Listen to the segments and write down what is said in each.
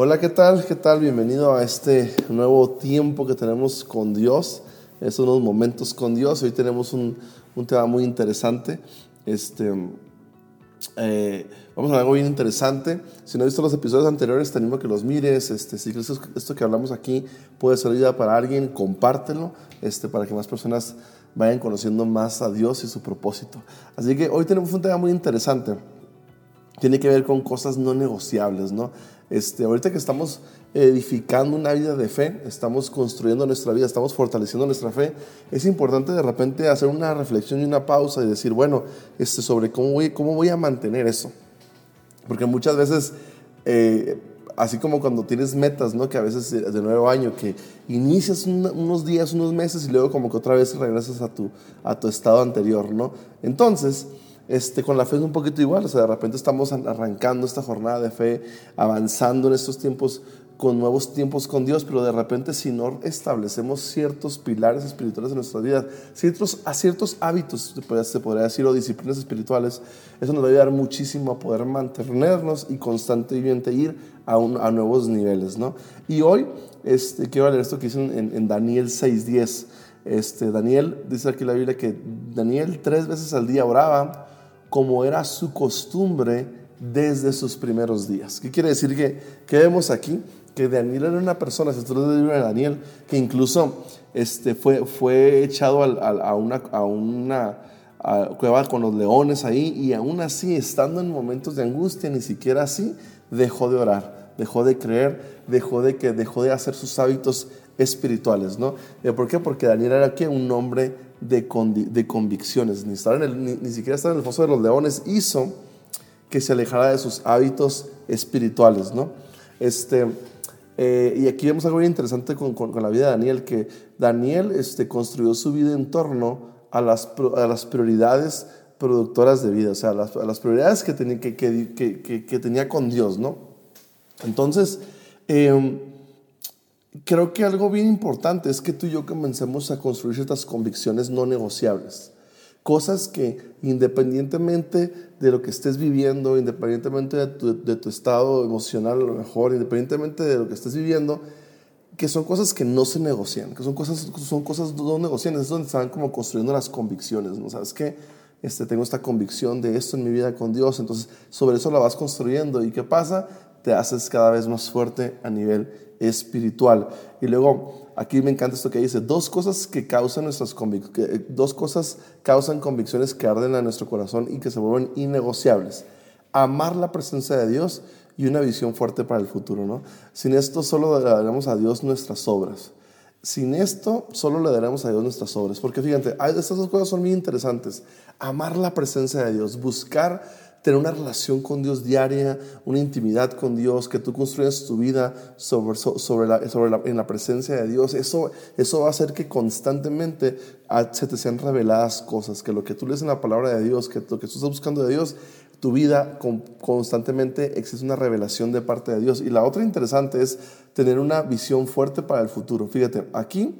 Hola, ¿qué tal? ¿Qué tal? Bienvenido a este nuevo tiempo que tenemos con Dios. Es unos momentos con Dios. Hoy tenemos un, un tema muy interesante. Este, eh, vamos a ver algo bien interesante. Si no has visto los episodios anteriores, te animo a que los mires. Este, si crees que esto que hablamos aquí puede ser ayuda para alguien, compártelo este, para que más personas vayan conociendo más a Dios y su propósito. Así que hoy tenemos un tema muy interesante. Tiene que ver con cosas no negociables, ¿no? Este, ahorita que estamos edificando una vida de fe, estamos construyendo nuestra vida, estamos fortaleciendo nuestra fe, es importante de repente hacer una reflexión y una pausa y decir, bueno, este, sobre cómo voy, cómo voy a mantener eso. Porque muchas veces, eh, así como cuando tienes metas, ¿no? que a veces de nuevo año, que inicias unos días, unos meses y luego como que otra vez regresas a tu, a tu estado anterior. ¿no? Entonces, este, con la fe es un poquito igual, o sea, de repente estamos arrancando esta jornada de fe, avanzando en estos tiempos con nuevos tiempos con Dios, pero de repente si no establecemos ciertos pilares espirituales en nuestra vida, ciertos, a ciertos hábitos, se podría decir, o disciplinas espirituales, eso nos va a ayudar muchísimo a poder mantenernos y constantemente ir a, a nuevos niveles, ¿no? Y hoy este, quiero leer esto que dice en, en Daniel 6.10. Este, Daniel, dice aquí la Biblia que Daniel tres veces al día oraba, como era su costumbre desde sus primeros días. ¿Qué quiere decir que, que vemos aquí? Que Daniel era una persona, si tú de Daniel, que incluso este, fue, fue echado a, una, a una cueva con los leones ahí y aún así, estando en momentos de angustia, ni siquiera así, dejó de orar, dejó de creer, dejó de, que, dejó de hacer sus hábitos espirituales, ¿no? ¿Por qué? Porque Daniel era que un hombre de, de convicciones, ni, en el, ni, siquiera estar en el foso de los leones hizo que se alejara de sus hábitos espirituales, ¿no? Este, eh, y aquí vemos algo muy interesante con, con, la vida de Daniel, que Daniel este, construyó su vida en torno a las, a las prioridades productoras de vida, o sea, a las, prioridades que, que, que, que, tenía con Dios, ¿no? Entonces, eh, creo que algo bien importante es que tú y yo comencemos a construir ciertas convicciones no negociables. Cosas que independientemente de lo que estés viviendo, independientemente de tu, estado emocional a lo mejor, independientemente de lo que estés viviendo, que son cosas que no se negocian, que son cosas, son cosas no negociables, es donde están como construyendo las convicciones, ¿no? ¿Sabes qué? Este, tengo esta convicción de esto en mi vida con Dios, entonces sobre eso la vas construyendo. ¿Y qué pasa? Haces cada vez más fuerte a nivel espiritual. Y luego, aquí me encanta esto que dice, dos cosas que causan nuestras eh, dos cosas causan convicciones que arden a nuestro corazón y que se vuelven innegociables. Amar la presencia de Dios y una visión fuerte para el futuro, ¿no? Sin esto solo le daremos a Dios nuestras obras. Sin esto solo le daremos a Dios nuestras obras. Porque fíjate, estas dos cosas son muy interesantes. Amar la presencia de Dios, buscar tener una relación con Dios diaria, una intimidad con Dios, que tú construyas tu vida sobre, sobre, la, sobre en la presencia de Dios, eso, eso va a hacer que constantemente se te sean reveladas cosas, que lo que tú lees en la palabra de Dios, que lo que tú estás buscando de Dios, tu vida constantemente existe una revelación de parte de Dios. Y la otra interesante es tener una visión fuerte para el futuro. Fíjate, aquí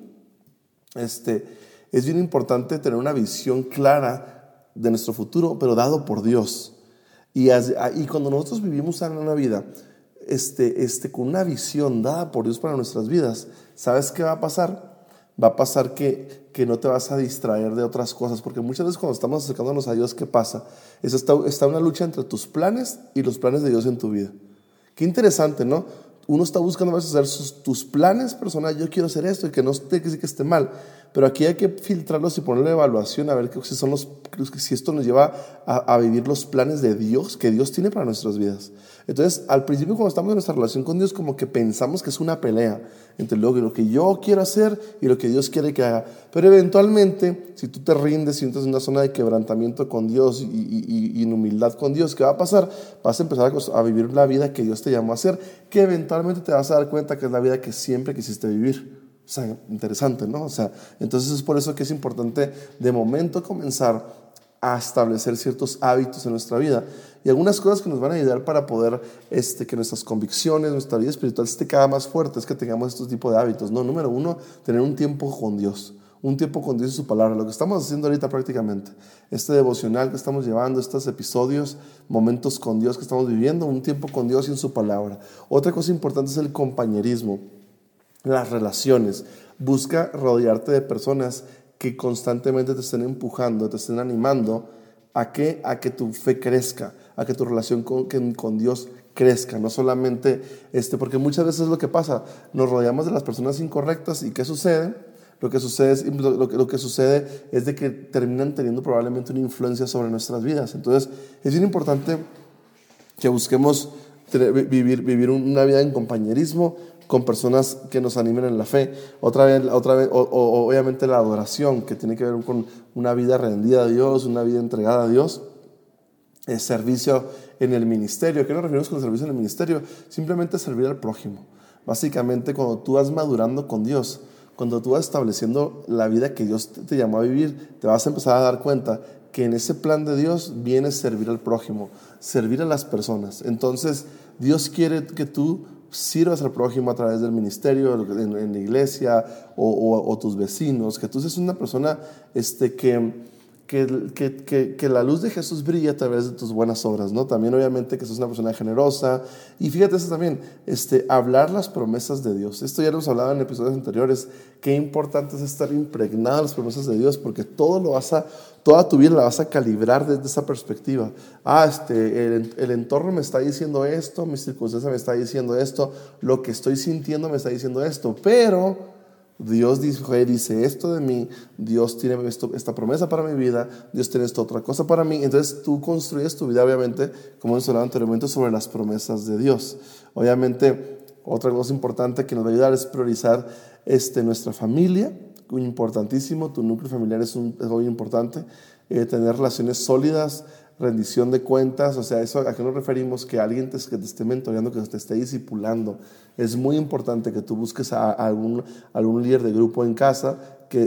este, es bien importante tener una visión clara de nuestro futuro, pero dado por Dios. Y, cuando nosotros vivimos en una vida este, este, con una visión dada por Dios para nuestras vidas, ¿sabes qué va a pasar? Va a pasar que, que no te vas a distraer de otras cosas, porque muchas veces cuando estamos acercándonos a Dios, ¿qué pasa? Es está una lucha entre tus planes y los planes de Dios en tu vida. Qué interesante, ¿no? Uno está buscando a veces hacer tus planes personales, yo quiero hacer esto y que no esté, que, que esté mal, pero aquí hay que filtrarlos y ponerle evaluación a ver si, son los, si esto nos lleva a, vivir los planes de Dios que Dios tiene para nuestras vidas. Entonces, al principio cuando estamos en nuestra relación con Dios, como que pensamos que es una pelea entre lo que yo quiero hacer y lo que Dios quiere que haga. Pero eventualmente, si tú te rindes y entras en una zona de quebrantamiento con Dios y, en humildad con Dios, ¿qué va a pasar? Vas a empezar a, a vivir la vida que Dios te llamó a hacer, que eventualmente te vas a dar cuenta que es la vida que siempre quisiste vivir. O sea, interesante, ¿no? O sea, entonces es por eso que es importante de momento comenzar a establecer ciertos hábitos en nuestra vida y algunas cosas que nos van a ayudar para poder este, que nuestras convicciones, nuestra vida espiritual esté cada más fuerte, es que tengamos estos tipos de hábitos. No, número uno, tener un tiempo con Dios, un tiempo con Dios y su palabra, lo que estamos haciendo ahorita prácticamente, este devocional que estamos llevando, estos episodios, momentos con Dios que estamos viviendo, un tiempo con Dios y en su palabra. Otra cosa importante es el compañerismo, las relaciones. Busca rodearte de personas que constantemente te estén empujando, te estén animando a que, a que tu fe crezca, a que tu relación con, con Dios crezca, no solamente este, porque muchas veces es lo que pasa, nos rodeamos de las personas incorrectas y ¿qué sucede? Lo que sucede es, lo, que, lo que sucede es de que terminan teniendo probablemente una influencia sobre nuestras vidas. Entonces, es bien importante que busquemos vivir, vivir una vida en compañerismo, con personas que nos animen en la fe. Otra vez, otra vez o, obviamente la adoración, que tiene que ver con una vida rendida a Dios, una vida entregada a Dios. El servicio en el ministerio. ¿Qué nos referimos con servicio en el ministerio? Simplemente servir al prójimo. Básicamente, cuando tú vas madurando con Dios, cuando tú vas estableciendo la vida que Dios te, llamó a vivir, te vas a empezar a dar cuenta que en ese plan de Dios viene servir al prójimo, servir a las personas. Entonces, Dios quiere que tú sirvas al prójimo a través del ministerio, en, la iglesia o, tus vecinos, que tú seas una persona este, que, que, que, la luz de Jesús brilla a través de tus buenas obras, ¿no? También obviamente que seas una persona generosa. Y fíjate eso también, este, hablar las promesas de Dios. Esto ya lo hemos hablado en episodios anteriores, qué importante es estar impregnado de las promesas de Dios, porque todo lo vas a toda tu vida la vas a calibrar desde esa perspectiva. Ah, este, el, entorno me está diciendo esto, mi circunstancia me está diciendo esto, lo que estoy sintiendo me está diciendo esto, pero Dios dice, dice esto de mí, Dios tiene esta promesa para mi vida, Dios tiene esta otra cosa para mí. Entonces tú construyes tu vida, obviamente, como hemos hablado anteriormente, sobre las promesas de Dios. Obviamente, otra cosa importante que nos va a ayudar es priorizar este, nuestra familia, muy importantísimo, tu núcleo familiar es, muy importante, eh, tener relaciones sólidas, rendición de cuentas, o sea, eso a qué nos referimos, que alguien te, que te esté mentoreando, que te esté discipulando. Es muy importante que tú busques a, algún, algún líder de grupo en casa que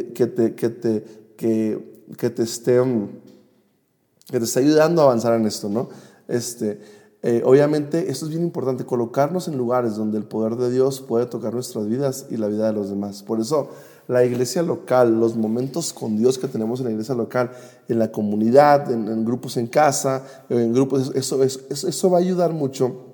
te esté ayudando a avanzar en esto, ¿no? Este, eh, obviamente, esto es bien importante, colocarnos en lugares donde el poder de Dios puede tocar nuestras vidas y la vida de los demás. Por eso, la iglesia local, los momentos con Dios que tenemos en la iglesia local, en la comunidad, en, grupos en casa, en grupos, eso, eso, eso va a ayudar mucho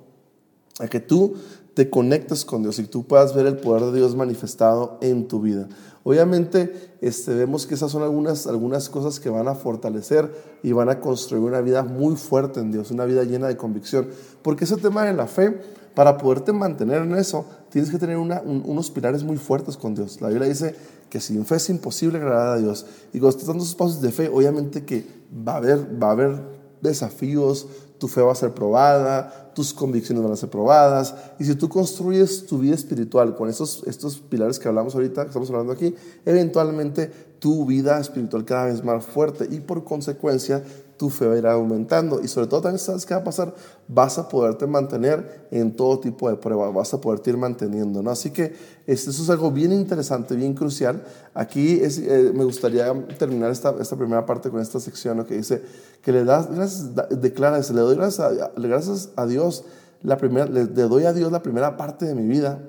a que tú te conectes con Dios y tú puedas ver el poder de Dios manifestado en tu vida. Obviamente este, vemos que esas son algunas, algunas cosas que van a fortalecer y van a construir una vida muy fuerte en Dios, una vida llena de convicción. Porque ese tema de la fe, para poderte mantener en eso, tienes que tener unos pilares muy fuertes con Dios. La Biblia dice que sin fe es imposible agradar a Dios. Y cuando estás dando esos pasos de fe, obviamente que va a haber, va a haber desafíos, tu fe va a ser probada, tus convicciones van a ser probadas. Y si tú construyes tu vida espiritual con estos, estos pilares que hablamos ahorita, que estamos hablando aquí, eventualmente tu vida espiritual cada vez más fuerte y por consecuencia tu fe va a ir aumentando y sobre todo también sabes qué va a pasar, vas a poderte mantener en todo tipo de pruebas, vas a poderte ir manteniendo, ¿no? Así que este, eso es algo bien interesante, bien crucial. Aquí es, eh, me gustaría terminar esta, esta, primera parte con esta sección que dice que le das gracias, declara, le doy gracias a, gracias a Dios, la primera, le, le doy a Dios la primera parte de mi vida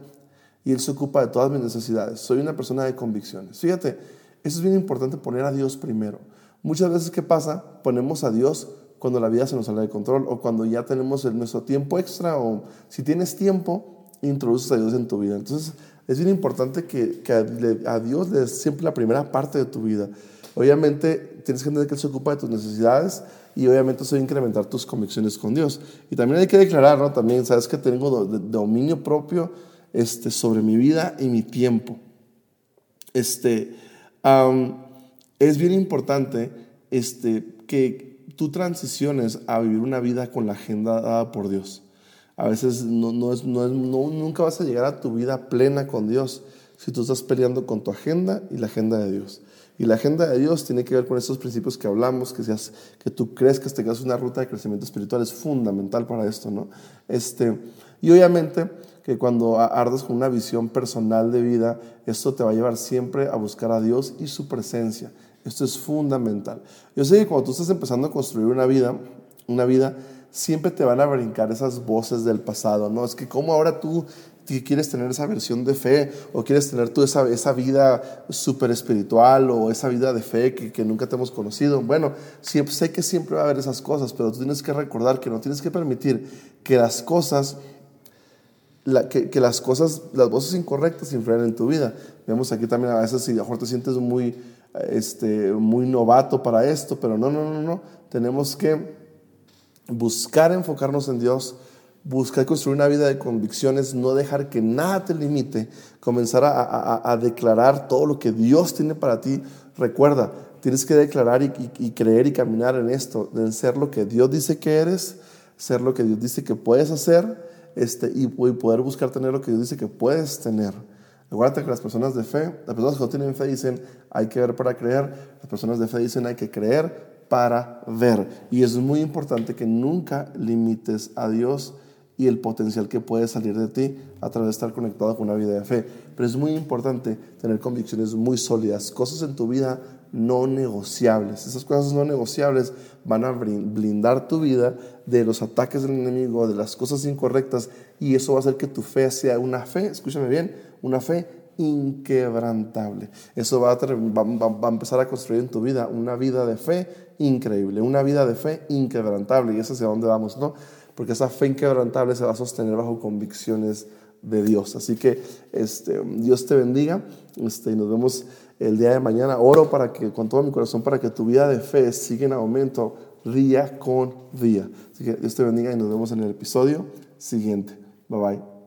y Él se ocupa de todas mis necesidades. Soy una persona de convicciones. Fíjate, eso es bien importante poner a Dios primero. Muchas veces, ¿qué pasa? Ponemos a Dios cuando la vida se nos sale de control o cuando ya tenemos nuestro tiempo extra o si tienes tiempo, introduces a Dios en tu vida. Entonces, es bien importante que, a Dios le des siempre la primera parte de tu vida. Obviamente, tienes que entender que se ocupa de tus necesidades y obviamente eso va a incrementar tus convicciones con Dios. Y también hay que declarar, ¿no? También, sabes que tengo dominio propio este, sobre mi vida y mi tiempo. Este, es bien importante este, que tú transiciones a vivir una vida con la agenda dada por Dios. A veces no, no es, no es, nunca vas a llegar a tu vida plena con Dios si tú estás peleando con tu agenda y la agenda de Dios. Y la agenda de Dios tiene que ver con esos principios que hablamos, que, seas, que tú que tengas una ruta de crecimiento espiritual, es fundamental para esto, ¿no? Este, y obviamente que cuando ardes con una visión personal de vida, esto te va a llevar siempre a buscar a Dios y su presencia. Esto es fundamental. Yo sé que cuando tú estás empezando a construir una vida, una vida, siempre te van a brincar esas voces del pasado, ¿no? Es que como ahora tú quieres tener esa versión de fe o quieres tener tú esa, esa vida súper espiritual o esa vida de fe que, que, nunca te hemos conocido. Bueno, siempre, sé que siempre va a haber esas cosas, pero tú tienes que recordar que no tienes que permitir que las cosas que, las cosas, las voces incorrectas influyan en tu vida. Vemos aquí también a veces si a lo mejor te sientes muy, este, muy novato para esto, pero no, no, no, no. Tenemos que buscar enfocarnos en Dios, buscar construir una vida de convicciones, no dejar que nada te limite, comenzar a, declarar todo lo que Dios tiene para ti. Recuerda, tienes que declarar y, y, creer y caminar en esto, en ser lo que Dios dice que eres, ser lo que Dios dice que puedes hacer este, y, poder buscar tener lo que Dios dice que puedes tener. Recuerda que las personas de fe, las personas que no tienen fe dicen hay que ver para creer, las personas de fe dicen hay que creer para ver. Y es muy importante que nunca limites a Dios y el potencial que puede salir de ti a través de estar conectado con una vida de fe. Pero es muy importante tener convicciones muy sólidas, cosas en tu vida no negociables. Esas cosas no negociables van a blindar tu vida de los ataques del enemigo, de las cosas incorrectas, y eso va a hacer que tu fe sea una fe, escúchame bien, una fe inquebrantable. Eso va a, va, a, empezar a construir en tu vida una vida de fe increíble, una vida de fe inquebrantable, y eso es hacia dónde vamos, ¿no? Porque esa fe inquebrantable se va a sostener bajo convicciones de Dios. Así que este, Dios te bendiga este, y nos vemos el día de mañana. Oro para que, con todo mi corazón, para que tu vida de fe siga en aumento día con día. Así que Dios te bendiga y nos vemos en el episodio siguiente. Bye bye.